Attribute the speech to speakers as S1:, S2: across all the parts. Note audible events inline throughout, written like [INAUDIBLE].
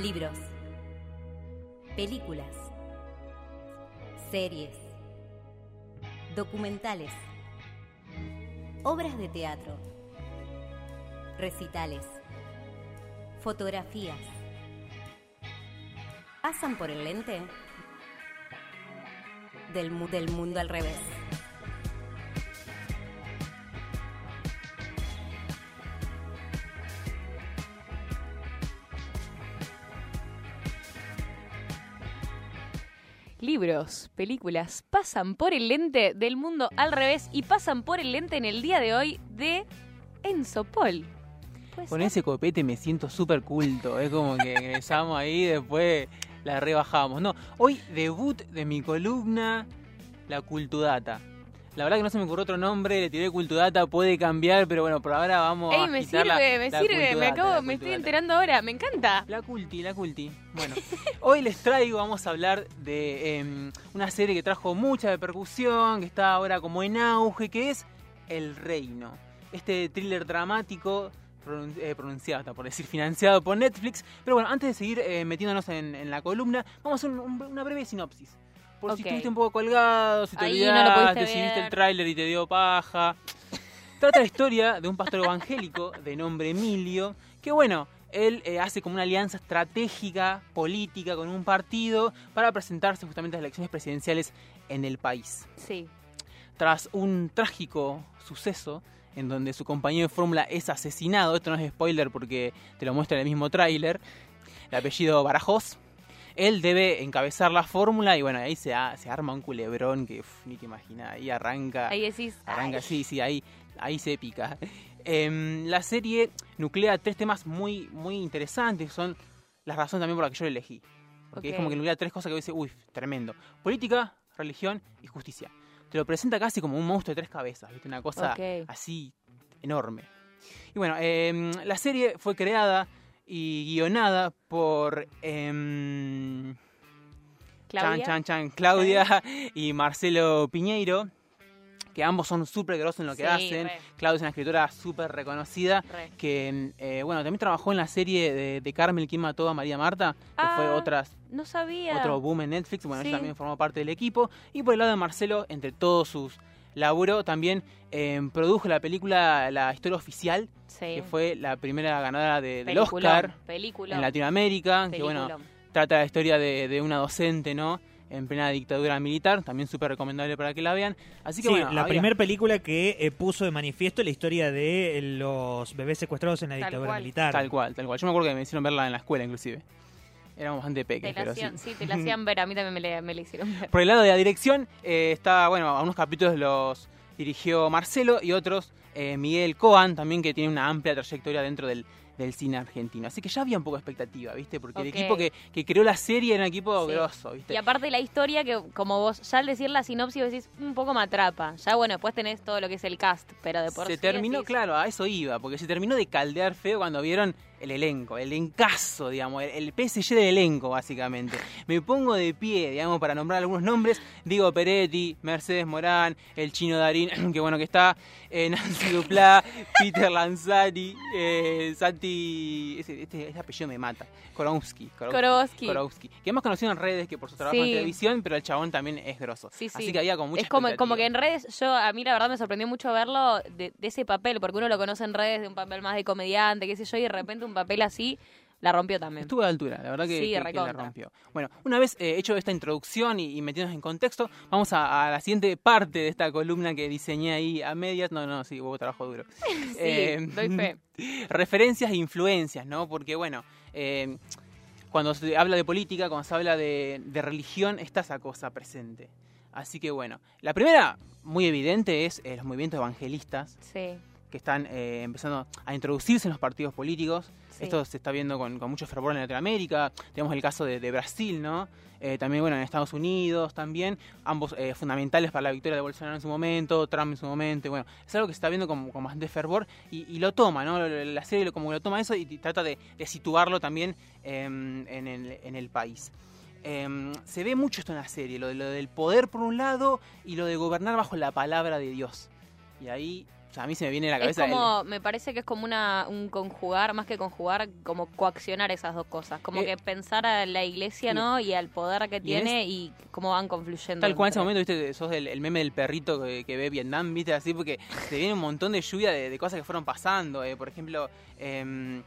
S1: Libros. Películas. Series. Documentales. Obras de teatro. Recitales. Fotografías. Pasan por el lente del, del mundo al revés.
S2: Libros, películas, pasan por el lente del mundo al revés y pasan por el lente en el día de hoy de Enzo Paul. ¿Puede
S3: Con
S2: ser?
S3: ese copete me siento súper culto. Es como que ingresamos ahí y después la rebajamos. No, hoy debut de mi columna, la Cultudata. La verdad que no se me ocurrió otro nombre, le tiré Cultudata, puede cambiar, pero bueno, por ahora vamos
S2: Ey,
S3: a
S2: me sirve,
S3: la-
S2: me
S3: la
S2: sirve, me acabo, me estoy enterando ahora, me encanta.
S3: La culti, la culti. Bueno, [LAUGHS] hoy les traigo, vamos a hablar de em, una serie que trajo mucha repercusión, que está ahora como en auge, que es El Reino. Este thriller dramático, eh, pronunciado, hasta por decir, [LAUGHS] financiado por Netflix. Pero bueno, antes de seguir eh, metiéndonos en, en la columna, vamos a hacer un- un- una breve sinopsis. Por si estuviste un poco colgado, si te
S2: Ahí
S3: olvidaste, si viste el tráiler y te dio paja. Trata la historia de un pastor evangélico de nombre Emilio, que bueno, él eh, hace como una alianza estratégica, política, con un partido para presentarse justamente a las elecciones presidenciales en el país.
S2: Sí.
S3: Tras un trágico suceso en donde su compañero de fórmula es asesinado, esto no es spoiler porque te lo muestra en el mismo tráiler, el apellido Barajoz, él debe encabezar la fórmula y bueno, ahí se, arma un culebrón que uf, ni te imaginas, ahí arranca...
S2: Ahí decís,
S3: Arranca,
S2: ay,
S3: sí, sí, ahí, ahí se pica. Em, la serie nuclea tres temas muy, muy interesantes, son las razones también por las que yo la elegí. Porque es como que nuclea tres cosas que dice, uy, tremendo. Política, religión y justicia. Te lo presenta casi como un monstruo de tres cabezas, ¿viste? Una cosa así enorme. Y bueno, em, la serie fue creada y guionada por em,
S2: Claudia.
S3: Chan, chan, chan, Claudia y Marcelo Piñeiro, que ambos son súper grosos en lo que
S2: Sí,
S3: hacen.
S2: re.
S3: Claudia es una escritora súper reconocida,
S2: Re.
S3: que, eh, bueno, también trabajó en la serie de, de Carmel, ¿Quién mató a María Marta? Que fue
S2: Ah,
S3: otras,
S2: No sabía.
S3: otro boom en Netflix, bueno,
S2: Sí.
S3: ella también formó parte del equipo. Y por el lado de Marcelo, entre todos sus laburo, también eh, produjo la película La Historia Oficial,
S2: Sí.
S3: que fue la primera ganadora de- del Oscar
S2: Peliculón.
S3: en Latinoamérica, que bueno, trata la historia de, de una docente, ¿no? En plena dictadura militar, también súper recomendable para que la vean. Así que
S4: Sí,
S3: bueno,
S4: la
S3: había-
S4: primera película que eh, puso de manifiesto la historia de eh, los bebés secuestrados en la
S2: Tal
S4: dictadura
S2: cual.
S4: militar.
S3: Tal cual, tal cual. Yo me acuerdo que me hicieron verla en la escuela, inclusive. Éramos bastante
S2: Te
S3: pequeños,
S2: la
S3: sí.
S2: hacían, sí, te la hacían ver, a mí también me la, me la hicieron ver.
S3: Por el lado de la dirección, eh, está, bueno, a unos capítulos los dirigió Marcelo y otros eh, Miguel Coan, también que tiene una amplia trayectoria dentro del, del cine argentino. Así que ya había un poco de expectativa, ¿viste? Porque el equipo que, que creó la serie era un equipo
S2: Sí.
S3: grosso, ¿viste?
S2: Y aparte la historia que como vos ya al decir la sinopsis decís un poco me atrapa. Ya bueno, después tenés todo lo que es el cast, pero de por
S3: se
S2: sí
S3: terminó,
S2: decís,
S3: claro, a eso iba, porque se terminó de caldear feo cuando vieron el elenco, el encaso, digamos, el, el PSG del elenco, básicamente. Me pongo de pie, digamos, para nombrar algunos nombres. Digo Peretti, Mercedes Morán, el chino Darín, [CLEARS THROAT] que bueno que está, eh, Nancy Duplá, [LAUGHS] Peter Lanzani, eh, Santi, este, ese apellido me mata, Korowski.
S2: Korowski.
S3: Korowski, que es más conocido en redes que por su trabajo
S2: Sí.
S3: en televisión, pero el chabón también es grosso.
S2: Sí, sí.
S3: Así que había como mucha
S2: Es como, que en redes, yo a mí la verdad me sorprendió mucho verlo de, de ese papel, porque uno lo conoce en redes de un papel más de comediante, qué sé yo, y de repente un papel así la rompió también.
S3: Estuvo a la altura, la verdad que,
S2: Sí,
S3: que- que la rompió. Bueno, una vez eh, hecho esta introducción y, y metiéndonos en contexto, vamos a, a la siguiente parte de esta columna que diseñé ahí a medias. No, no, sí, hubo trabajo duro. [LAUGHS]
S2: Sí,
S3: Eh,
S2: doy fe. [LAUGHS]
S3: referencias e influencias, ¿no? Porque, bueno, eh, cuando se habla de política, cuando se habla de, de religión, está esa cosa presente. Así que, bueno, la primera, muy evidente, es eh, los movimientos evangelistas
S2: Sí.
S3: que están eh, empezando a introducirse en los partidos políticos. Esto se está viendo con, mucho fervor en Latinoamérica. Tenemos el caso de, Brasil, ¿no? Eh, también, bueno, en Estados Unidos también. Ambos eh, fundamentales para la victoria de Bolsonaro en su momento, Trump en su momento. Bueno, es algo que se está viendo con, con bastante fervor y, lo toma, ¿no? La serie como lo toma eso y, trata de, situarlo también em, en, el, en el país. Em, se ve mucho esto en la serie, lo, de- lo del poder por un lado y lo de gobernar bajo la palabra de Dios. Y ahí O sea, a mí se me viene a la
S2: Es
S3: cabeza. el-
S2: como, me parece que es como una, un conjugar, más que conjugar, como coaccionar esas dos cosas. Como
S3: Eh,
S2: que pensar a la iglesia,
S3: y-
S2: ¿no? Y al poder que
S3: y
S2: tiene y cómo van confluyendo.
S3: Tal cual en ese momento, viste, sos el, el meme del perrito que, que ve Vietnam, viste, así, porque te viene un montón de lluvia de, de cosas que fueron pasando. eh, por ejemplo, eh,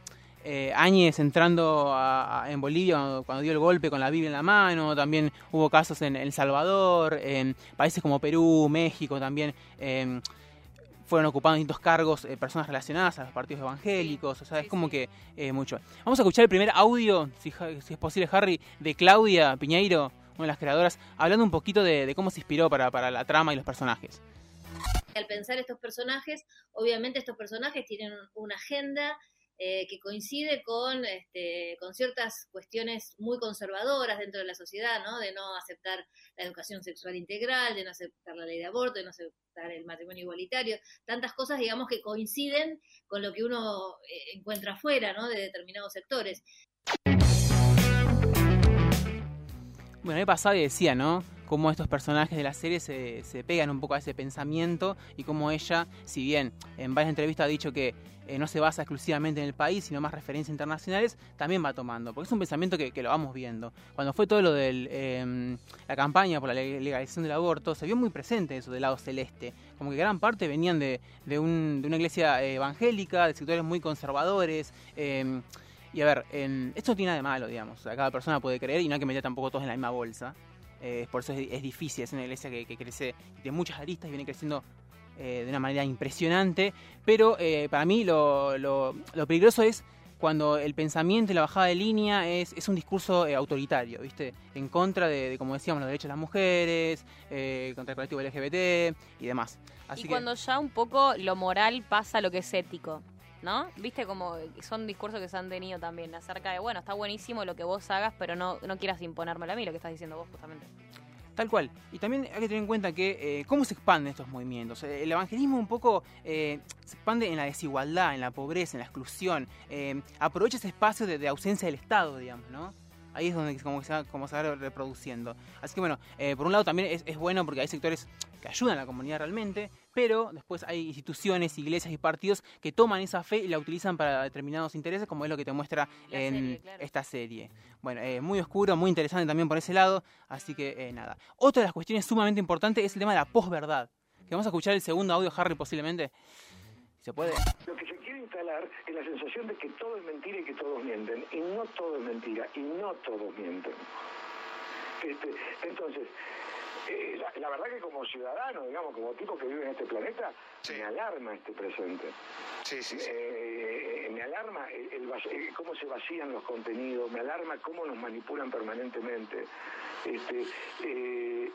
S3: eh, Áñez entrando a- a- en Bolivia cuando, cuando dio el golpe con la Biblia en la mano. También hubo casos en El Salvador, en países como Perú, México también. eh, fueron ocupando distintos cargos eh, personas relacionadas a los partidos evangélicos, o sea, es como
S2: sí.
S3: que eh, mucho. Vamos a escuchar el primer audio, si, si es posible, Harry, de Claudia Piñeiro, una de las creadoras, hablando un poquito de, de cómo se inspiró para, para la trama y los personajes.
S5: Al pensar estos personajes, obviamente estos personajes tienen un- una agenda eh, que coincide con, este, con ciertas cuestiones muy conservadoras dentro de la sociedad, ¿no? De no aceptar la educación sexual integral, de no aceptar la ley de aborto, de no aceptar el matrimonio igualitario, tantas cosas, digamos, que coinciden con lo que uno eh, encuentra afuera, ¿no? De determinados sectores.
S3: Bueno, me pasaba y decía, ¿no? Cómo estos personajes de la serie se, se pegan un poco a ese pensamiento y cómo ella, si bien en varias entrevistas ha dicho que eh, no se basa exclusivamente en el país, sino más referencias internacionales, también va tomando, porque es un pensamiento que, lo vamos viendo. Cuando fue todo lo de la campaña por la leg- legalización del aborto, se vio muy presente eso del lado celeste, como que gran parte venían de, de un- de una iglesia eh, evangélica, de sectores muy conservadores. eh, y a ver, en- esto no tiene nada de malo, digamos. O sea, cada persona puede creer y no hay que meter tampoco todos en la misma bolsa. Eh, por eso es, es difícil, es una iglesia que, que crece de muchas aristas y viene creciendo eh, de una manera impresionante. Pero eh, para mí lo, lo- lo peligroso es cuando el pensamiento y la bajada de línea es, es un discurso eh, autoritario, ¿viste? En contra de, de, como decíamos, los derechos de las mujeres, eh, contra el colectivo LGBT y demás. Así
S2: y
S3: que,
S2: cuando ya un poco lo moral pasa a lo que es ético, ¿no? Viste como son discursos que se han tenido también acerca de, bueno, está buenísimo lo que vos hagas, pero no, no quieras imponérmelo a mí, lo que estás diciendo vos justamente.
S3: Tal cual. Y también hay que tener en cuenta que eh, cómo se expanden estos movimientos. Eh, El evangelismo un poco eh, se expande en la desigualdad, en la pobreza, en la exclusión. Eh, aprovecha ese espacio de, de ausencia del Estado, digamos, ¿no? Ahí es donde como se va, como se va reproduciendo. Así que bueno, eh, por un lado también es, es bueno porque hay sectores que ayudan a la comunidad realmente, pero después hay instituciones, iglesias y partidos que toman esa fe y la utilizan para determinados intereses, como es lo que te muestra
S2: La
S3: en
S2: serie, claro.
S3: esta serie. Bueno, eh, muy oscuro, muy interesante también por ese lado, así que eh, nada. Otra de las cuestiones sumamente importantes es el tema de la posverdad, que vamos a escuchar el segundo audio, Harry, posiblemente. ¿Se puede?
S6: Lo que se quiere instalar es la sensación de que todo es mentira y que todos mienten. Y no todo es mentira, y no todos mienten. Este, entonces, eh, la, la verdad que como ciudadano, digamos, como tipo que vive en este planeta, me alarma este presente.
S7: Sí, sí, sí.
S6: Eh, me alarma el, eh, cómo se vacían los contenidos, me alarma cómo nos manipulan permanentemente. Este, eh,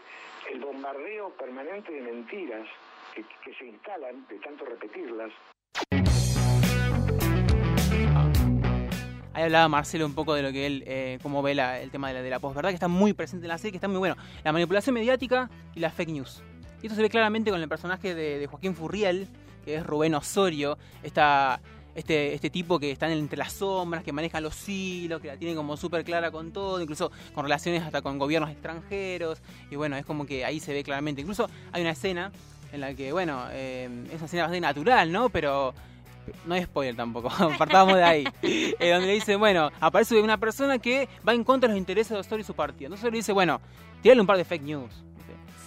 S6: el bombardeo permanente de mentiras que, que se instalan de tanto repetirlas.
S3: Ahí hablaba Marcelo un poco de lo que él, eh, cómo ve el tema de la, de la posverdad, que está muy presente en la serie, que está muy bueno. La manipulación mediática y la fake news. Y esto se ve claramente con el personaje de, de Joaquín Furriel, que es Rubén Osorio, esta, este, este tipo que está entre las sombras, que maneja los hilos, que la tiene como súper clara con todo, incluso con relaciones hasta con gobiernos extranjeros. Y bueno, es como que ahí se ve claramente. Incluso hay una escena en la que, bueno, eh, es una escena bastante natural, ¿no? Pero no hay spoiler tampoco, [LAUGHS] partamos de ahí. [LAUGHS] Eh, donde le dice, bueno, aparece una persona que va en contra de los intereses de Osorio y su partido. Entonces le dice, bueno, tirale un par de fake news.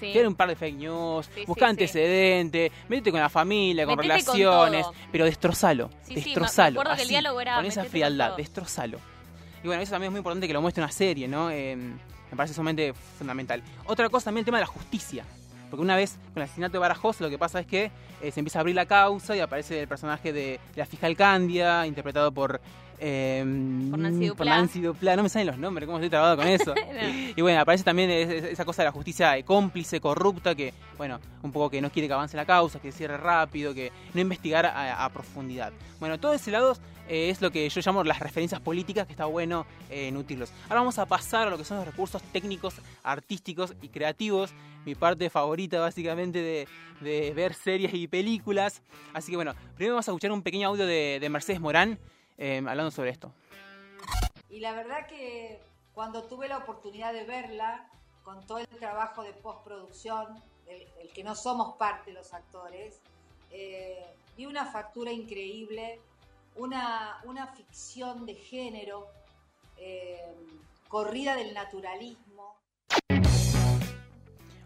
S2: Sí.
S3: Un par de fake news,
S2: Sí,
S3: busca
S2: sí,
S3: antecedentes, métete con la familia, con
S2: Metete con
S3: relaciones,
S2: todo.
S3: pero destrozalo,
S2: sí, me-
S3: destrozalo.
S2: acuerdo que el
S3: así,
S2: era,
S3: con esa
S2: con
S3: frialdad,
S2: todo.
S3: destrozalo. Y bueno, eso también es muy importante que lo muestre una serie, ¿no? Eh, me parece sumamente fundamental. Otra cosa también el tema de la justicia. Porque una vez con el asesinato de Barajoz lo que pasa es que eh, se empieza a abrir la causa y aparece el personaje de, la fiscal Candia, interpretado por... eh,
S2: Por Nancy Duplá.
S3: No me salen los nombres, ¿cómo estoy trabado con [LAUGHS] eso?
S2: No.
S3: Y bueno, aparece también es- es- esa cosa de la justicia cómplice, corrupta, que, bueno, un poco que no quiere que avance la causa, que cierre rápido, que no investigar a, a profundidad. Bueno, todo ese lado eh, es lo que yo llamo las referencias políticas, que está bueno eh, nutrirlos. Ahora vamos a pasar a lo que son los recursos técnicos, artísticos y creativos. Mi parte favorita, básicamente, de, de ver series y películas. Así que bueno, primero vamos a escuchar un pequeño audio de, de Mercedes Morán eh, hablando sobre esto.
S8: Y la verdad que cuando tuve la oportunidad de verla, con todo el trabajo de postproducción, del, del que no somos parte los actores, eh, tiene una factura increíble, una, una ficción de género, eh, corrida del naturalismo.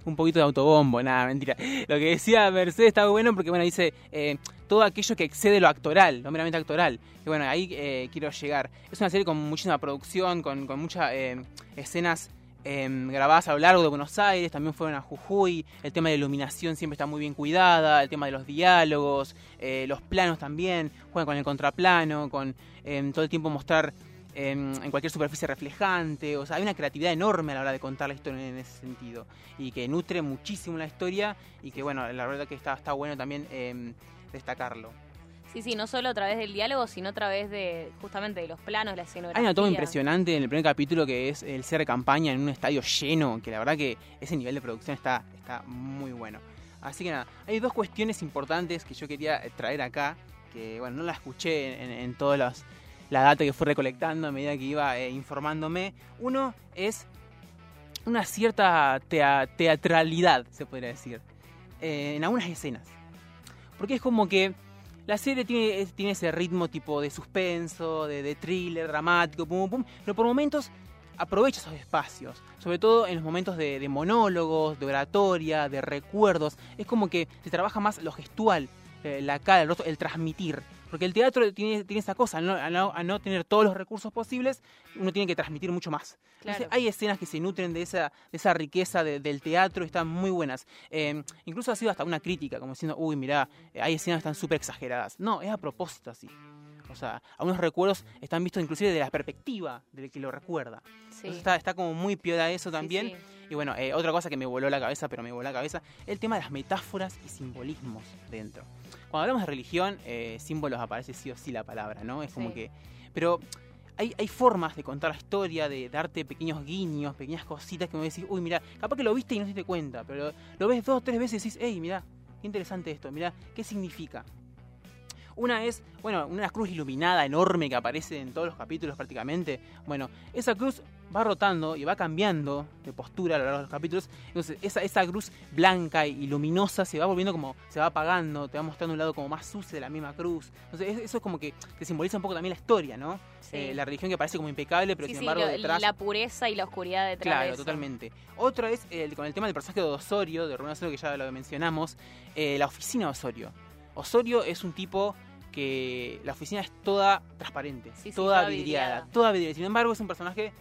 S3: un poquito de autobombo, nada, mentira. Lo que decía Mercedes está bueno porque, bueno, dice eh, todo aquello que excede lo actoral, lo meramente actoral. Y bueno, ahí eh, quiero llegar. Es una serie con muchísima producción, con, muchas eh, escenas eh, grabadas a lo largo de Buenos Aires, también fueron a Jujuy. El tema de la iluminación siempre está muy bien cuidada, el tema de los diálogos, eh, los planos también, juegan con el contraplano, con eh, todo el tiempo mostrar en, en cualquier superficie reflejante. O sea, hay una creatividad enorme a la hora de contar la historia en ese sentido. Y que nutre muchísimo la historia y que, bueno, la verdad que está, bueno también destacarlo.
S2: Sí, sí, no solo a través del diálogo, sino a través de justamente de los planos, la escenografía.
S3: Hay una toma impresionante en el primer capítulo que es el cierre de campaña en un estadio lleno, que la verdad que ese nivel de producción está, está muy bueno. Así que nada, hay dos cuestiones importantes que yo quería traer acá, que bueno, no la escuché en, en todas las la data que fui recolectando a medida que iba eh, informándome. Uno es una cierta tea- teatralidad, se podría decir, eh, en algunas escenas. Porque es como que la serie tiene, tiene ese ritmo tipo de suspenso, de, thriller, dramático, pum, pum, pero por momentos aprovecha esos espacios, sobre todo en los momentos de, de monólogos, de oratoria, de recuerdos. Es como que se trabaja más lo gestual, eh, la cara, el rostro, el transmitir. Porque el teatro tiene, tiene esa cosa, no, al no- tener todos los recursos posibles, uno tiene que transmitir mucho más.
S2: Claro.
S3: Entonces, hay escenas que se nutren de esa, de esa riqueza de- del teatro, están muy buenas. Eh, incluso ha sido hasta una crítica, como diciendo, uy, mirá, eh, hay escenas que están súper exageradas. No, es a propósito así. O sea, algunos recuerdos están vistos inclusive de la perspectiva del que lo recuerda.
S2: Sí.
S3: Entonces está, está como muy piola eso
S2: Sí,
S3: también.
S2: sí.
S3: Y bueno, eh, otra cosa que me voló la cabeza, pero me voló la cabeza, el tema de las metáforas y simbolismos dentro. Cuando hablamos de religión, eh, símbolos aparece sí o sí la palabra, ¿no? Es como
S2: Sí.
S3: que... Pero hay, hay formas de contar la historia, de darte pequeños guiños, pequeñas cositas que me decís, uy, mira, capaz que lo viste y no te diste cuenta, pero lo ves dos o tres veces y decís, hey, mira, qué interesante esto, mira, ¿qué significa? Una es, bueno, una cruz iluminada enorme que aparece en todos los capítulos prácticamente. Bueno, esa cruz va rotando y va cambiando de postura a lo largo de los capítulos. Entonces, esa, esa cruz blanca y luminosa se va volviendo como, se va apagando, te va mostrando un lado como más sucio de la misma cruz. Entonces, es- eso es como que te simboliza un poco también la historia, ¿no?
S2: Sí.
S3: Eh, la religión que parece como impecable, pero
S2: Sí,
S3: sin
S2: sí,
S3: embargo
S2: lo-
S3: detrás...
S2: la pureza y la oscuridad detrás de
S3: Claro,
S2: eso.
S3: totalmente. Otra es el, con el tema del personaje de Osorio, de Rubén Osorio, que ya lo mencionamos, eh, la oficina de Osorio. Osorio es un tipo que la oficina es toda transparente,
S2: Sí,
S3: toda, vidriada,
S2: vidriada.
S3: toda vidriada. Sin embargo, es un personaje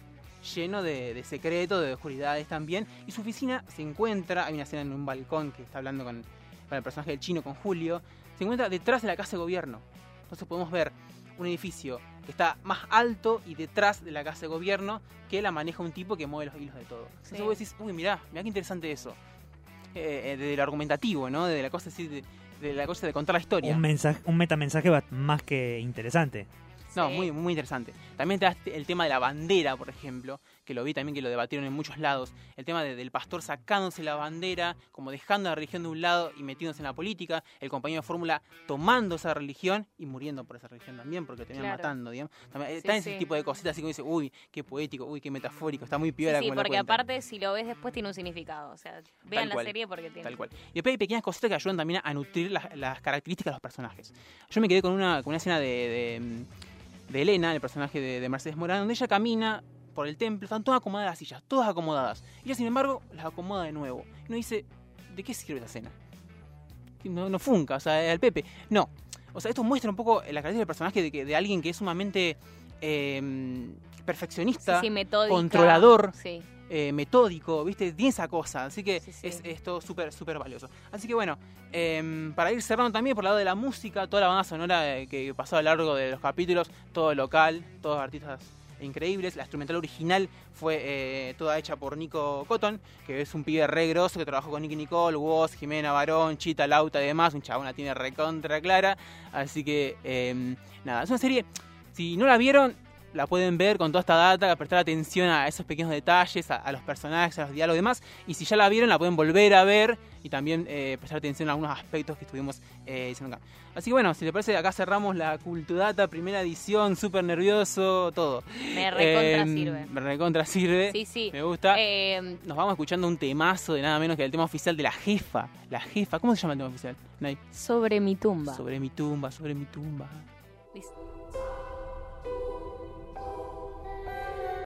S3: lleno de, de secretos, de oscuridades también. Y su oficina se encuentra, hay una escena en un balcón que está hablando con, con el personaje del chino, con Julio, se encuentra detrás de la casa de gobierno. Entonces podemos ver un edificio que está más alto y detrás de la casa de gobierno que la maneja un tipo que mueve los hilos de todo. Entonces
S2: Sí.
S3: vos decís, uy, mirá, mirá qué interesante eso. Eh, desde lo argumentativo, ¿no? De la cosa así, de, de la cosa de contar la historia.
S4: Un, mensaje, un metamensaje más que interesante.
S3: No,
S2: Sí.
S3: muy, muy interesante. También te das el tema de la bandera, por ejemplo, que lo vi también que lo debatieron en muchos lados. El tema de- del pastor sacándose la bandera, como dejando la religión de un lado y metiéndose en la política. El compañero de fórmula tomando esa religión y muriendo por esa religión también, porque lo terminan
S2: Claro.
S3: matando, digamos. También,
S2: Sí,
S3: están ese
S2: sí.
S3: tipo de cositas así como dice, uy, qué poético, uy, qué metafórico, está muy
S2: Sí,
S3: piola
S2: sí,
S3: lo
S2: porque aparte si lo ves después tiene un significado. O sea, vean la
S3: cual,
S2: serie porque tiene.
S3: Tal cual. Y después hay pequeñas cositas que ayudan también a nutrir las, las características de los personajes. Yo me quedé con una, con una escena de, de, mm, de Elena, el personaje de, de Mercedes Morán, donde ella camina por el templo, están todas acomodadas las sillas, todas acomodadas. Y ella, sin embargo, las acomoda de nuevo. Y uno dice, ¿de qué sirve esa escena? No, no funca, o sea, al Pepe. No. O sea, esto muestra un poco la característica del personaje de, que, de alguien que es sumamente eh,
S2: Sí,
S3: perfeccionista,
S2: sí, metódica.
S3: controlador,
S2: Sí.
S3: Eh, metódico, ¿viste? Tiene esa cosa, así que
S2: Sí, sí.
S3: es esto súper, súper valioso. Así que bueno, em, para ir cerrando también por el lado de la música, toda la banda sonora eh, que pasó a lo largo de los capítulos, todo local, todos artistas increíbles. La instrumental original fue eh, toda hecha por Nico Cotton, que es un pibe re grosso que trabajó con Nicky Nicole, Woz, Jimena Barón, Chita, Lauta y demás. Un chabón la tiene recontra clara. Así que, em, nada, es una serie, si no la vieron, la pueden ver con toda esta data, prestar atención a esos pequeños detalles, a, a los personajes, a los diálogos y demás. Y si ya la vieron, la pueden volver a ver y también eh, prestar atención a algunos aspectos que estuvimos eh, diciendo acá. Así que bueno, si te parece, acá cerramos la Cultudata, primera edición, súper nervioso, todo.
S2: Me recontra
S3: Em,
S2: sirve.
S3: Me recontra sirve.
S2: Sí, sí.
S3: Me gusta.
S2: Eh,
S3: Nos vamos escuchando un temazo de nada menos que el tema oficial de la jefa. La jefa, ¿cómo se llama el tema oficial? Nay?
S2: sobre mi tumba.
S3: Sobre mi tumba, sobre mi tumba.